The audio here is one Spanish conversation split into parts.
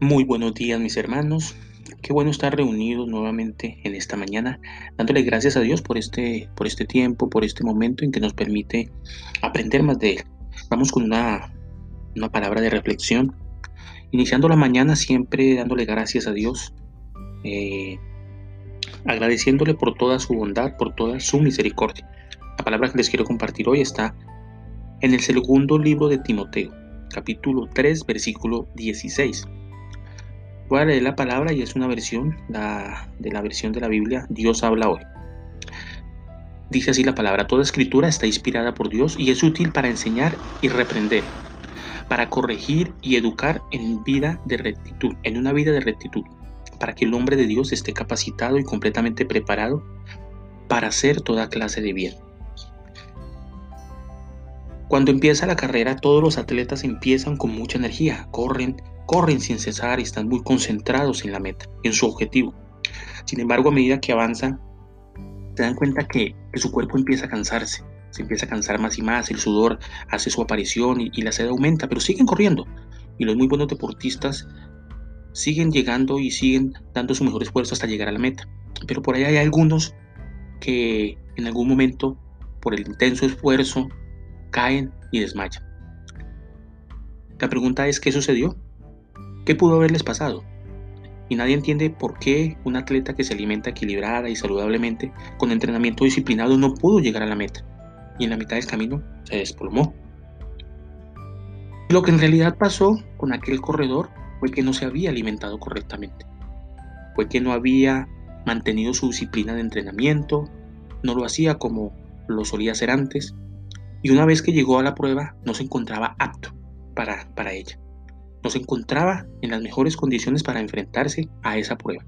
Muy buenos días mis hermanos, qué bueno estar reunidos nuevamente en esta mañana, dándole gracias a Dios por este, por este tiempo, por este momento en que nos permite aprender más de Él. Vamos con una, una palabra de reflexión, iniciando la mañana siempre dándole gracias a Dios, eh, agradeciéndole por toda su bondad, por toda su misericordia. La palabra que les quiero compartir hoy está en el segundo libro de Timoteo, capítulo 3, versículo 16. Voy a leer la palabra y es una versión de la versión de la Biblia Dios habla hoy. Dice así la palabra, toda escritura está inspirada por Dios y es útil para enseñar y reprender, para corregir y educar en vida de rectitud, en una vida de rectitud, para que el hombre de Dios esté capacitado y completamente preparado para hacer toda clase de bien. Cuando empieza la carrera, todos los atletas empiezan con mucha energía, corren, corren sin cesar y están muy concentrados en la meta, en su objetivo. Sin embargo, a medida que avanzan, se dan cuenta que, su cuerpo empieza a cansarse, se empieza a cansar más y más, el sudor hace su aparición y, la sed aumenta, pero siguen corriendo. Y los muy buenos deportistas siguen llegando y siguen dando su mejor esfuerzo hasta llegar a la meta. Pero por ahí hay algunos que en algún momento, por el intenso esfuerzo, caen y desmayan. La pregunta es, ¿qué sucedió? ¿Qué pudo haberles pasado? Y nadie entiende por qué un atleta que se alimenta equilibrada y saludablemente, con entrenamiento disciplinado, no pudo llegar a la meta. Y en la mitad del camino se desplomó. Lo que en realidad pasó con aquel corredor fue que no se había alimentado correctamente. Fue que no había mantenido su disciplina de entrenamiento, no lo hacía como lo solía hacer antes, y una vez que llegó a la prueba no se encontraba apto para, para ella no se encontraba en las mejores condiciones para enfrentarse a esa prueba.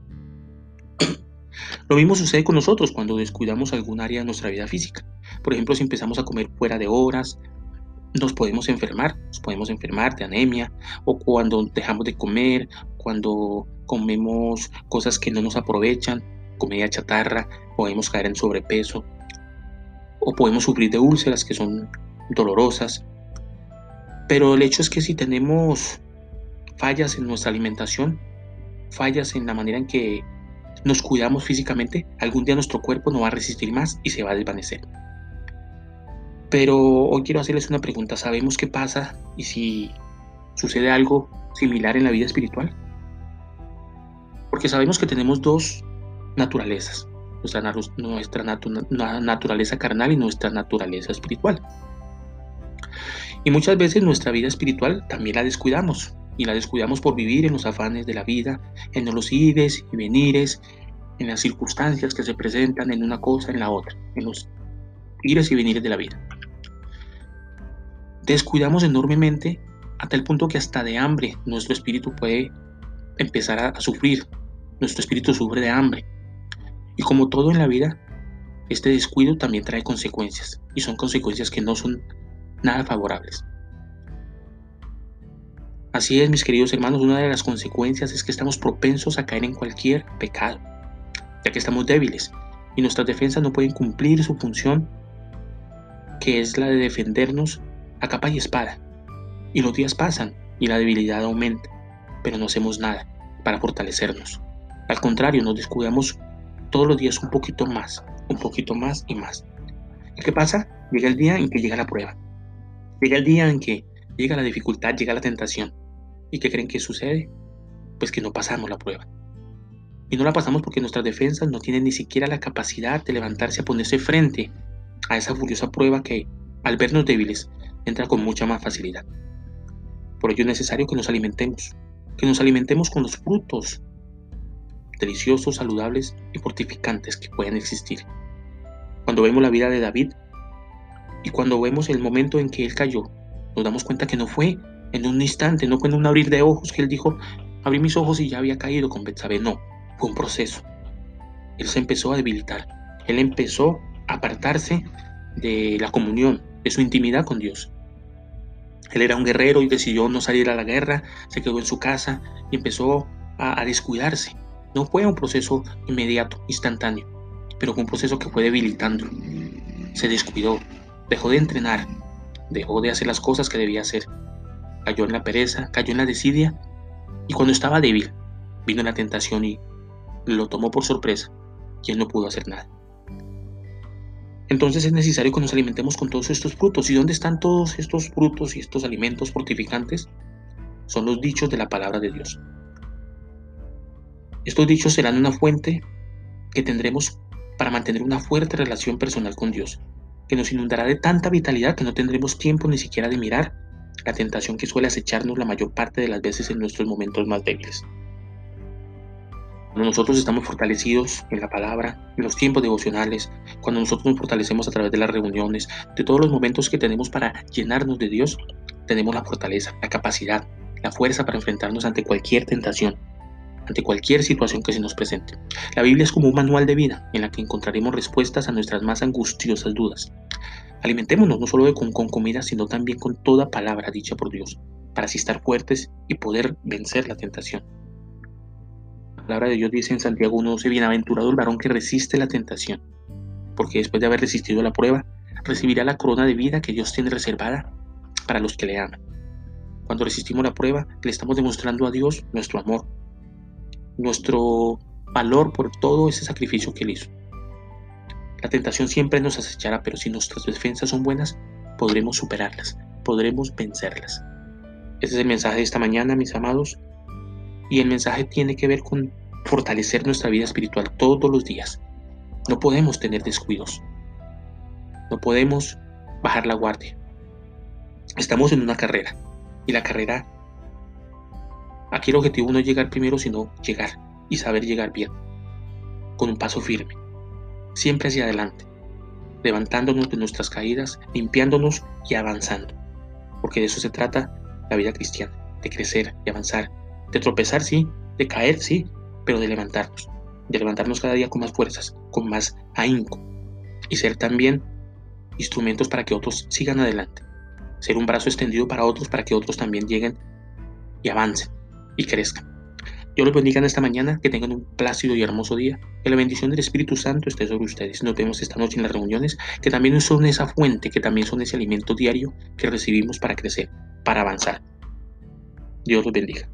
Lo mismo sucede con nosotros cuando descuidamos algún área de nuestra vida física. Por ejemplo, si empezamos a comer fuera de horas, nos podemos enfermar, nos podemos enfermar de anemia, o cuando dejamos de comer, cuando comemos cosas que no nos aprovechan, comida chatarra, podemos caer en sobrepeso, o podemos sufrir de úlceras que son dolorosas. Pero el hecho es que si tenemos fallas en nuestra alimentación, fallas en la manera en que nos cuidamos físicamente, algún día nuestro cuerpo no va a resistir más y se va a desvanecer. Pero hoy quiero hacerles una pregunta. ¿Sabemos qué pasa y si sucede algo similar en la vida espiritual? Porque sabemos que tenemos dos naturalezas. Nuestra, naturaleza carnal y nuestra naturaleza espiritual. Y muchas veces nuestra vida espiritual también la descuidamos y la descuidamos por vivir en los afanes de la vida, en los ires y venires, en las circunstancias que se presentan en una cosa, en la otra, en los ires y venires de la vida. Descuidamos enormemente hasta el punto que hasta de hambre nuestro espíritu puede empezar a, a sufrir, nuestro espíritu sufre de hambre. Y como todo en la vida, este descuido también trae consecuencias, y son consecuencias que no son nada favorables. Así es, mis queridos hermanos, una de las consecuencias es que estamos propensos a caer en cualquier pecado, ya que estamos débiles y nuestras defensas no pueden cumplir su función, que es la de defendernos a capa y espada. Y los días pasan y la debilidad aumenta, pero no hacemos nada para fortalecernos. Al contrario, nos descuidamos todos los días un poquito más, un poquito más y más. ¿Y qué pasa? Llega el día en que llega la prueba. Llega el día en que llega la dificultad, llega la tentación. ¿Y qué creen que sucede? Pues que no pasamos la prueba. Y no la pasamos porque nuestras defensas no tienen ni siquiera la capacidad de levantarse a ponerse frente a esa furiosa prueba que, al vernos débiles, entra con mucha más facilidad. Por ello es necesario que nos alimentemos, que nos alimentemos con los frutos deliciosos, saludables y fortificantes que puedan existir. Cuando vemos la vida de David y cuando vemos el momento en que él cayó nos damos cuenta que no fue en un instante, no fue en un abrir de ojos que él dijo, abrí mis ojos y ya había caído con Betsabé, no, fue un proceso. Él se empezó a debilitar, él empezó a apartarse de la comunión, de su intimidad con Dios. Él era un guerrero y decidió no salir a la guerra, se quedó en su casa y empezó a descuidarse. No fue un proceso inmediato, instantáneo, pero fue un proceso que fue debilitando. Se descuidó, dejó de entrenar, dejó de hacer las cosas que debía hacer, cayó en la pereza, cayó en la desidia, y cuando estaba débil, vino la tentación y lo tomó por sorpresa, y él no pudo hacer nada. Entonces es necesario que nos alimentemos con todos estos frutos. ¿Y dónde están todos estos frutos y estos alimentos fortificantes? Son los dichos de la palabra de Dios. Estos dichos serán una fuente que tendremos para mantener una fuerte relación personal con Dios, que nos inundará de tanta vitalidad que no tendremos tiempo ni siquiera de mirar la tentación que suele acecharnos la mayor parte de las veces en nuestros momentos más débiles. Cuando nosotros estamos fortalecidos en la palabra, en los tiempos devocionales, cuando nosotros nos fortalecemos a través de las reuniones, de todos los momentos que tenemos para llenarnos de Dios, tenemos la fortaleza, la capacidad, la fuerza para enfrentarnos ante cualquier tentación, ante cualquier situación que se nos presente. La Biblia es como un manual de vida en la que encontraremos respuestas a nuestras más angustiosas dudas. Alimentémonos no solo con, comida, sino también con toda palabra dicha por Dios, para así estar fuertes y poder vencer la tentación. La palabra de Dios dice en Santiago 1.12, bienaventurado el varón que resiste la tentación, porque después de haber resistido la prueba, recibirá la corona de vida que Dios tiene reservada para los que le aman. Cuando resistimos la prueba, le estamos demostrando a Dios nuestro amor, nuestro valor por todo ese sacrificio que Él hizo. La tentación siempre nos acechará, pero si nuestras defensas son buenas, podremos superarlas, podremos vencerlas. Ese es el mensaje de esta mañana, mis amados. Y el mensaje tiene que ver con fortalecer nuestra vida espiritual todos los días. No podemos tener descuidos. No podemos bajar la guardia. Estamos en una carrera y la carrera Aquí el objetivo no es llegar primero, sino llegar y saber llegar bien, con un paso firme, siempre hacia adelante, levantándonos de nuestras caídas, limpiándonos y avanzando, porque de eso se trata la vida cristiana, de crecer y avanzar, de tropezar, sí, de caer, sí, pero de levantarnos, de levantarnos cada día con más fuerzas, con más ahínco, y ser también instrumentos para que otros sigan adelante, ser un brazo extendido para otros para que otros también lleguen y avancen y crezcan. Yo los bendiga en esta mañana, que tengan un plácido y hermoso día, que la bendición del Espíritu Santo esté sobre ustedes. Nos vemos esta noche en las reuniones, que también son esa fuente, que también son ese alimento diario que recibimos para crecer, para avanzar. Dios los bendiga.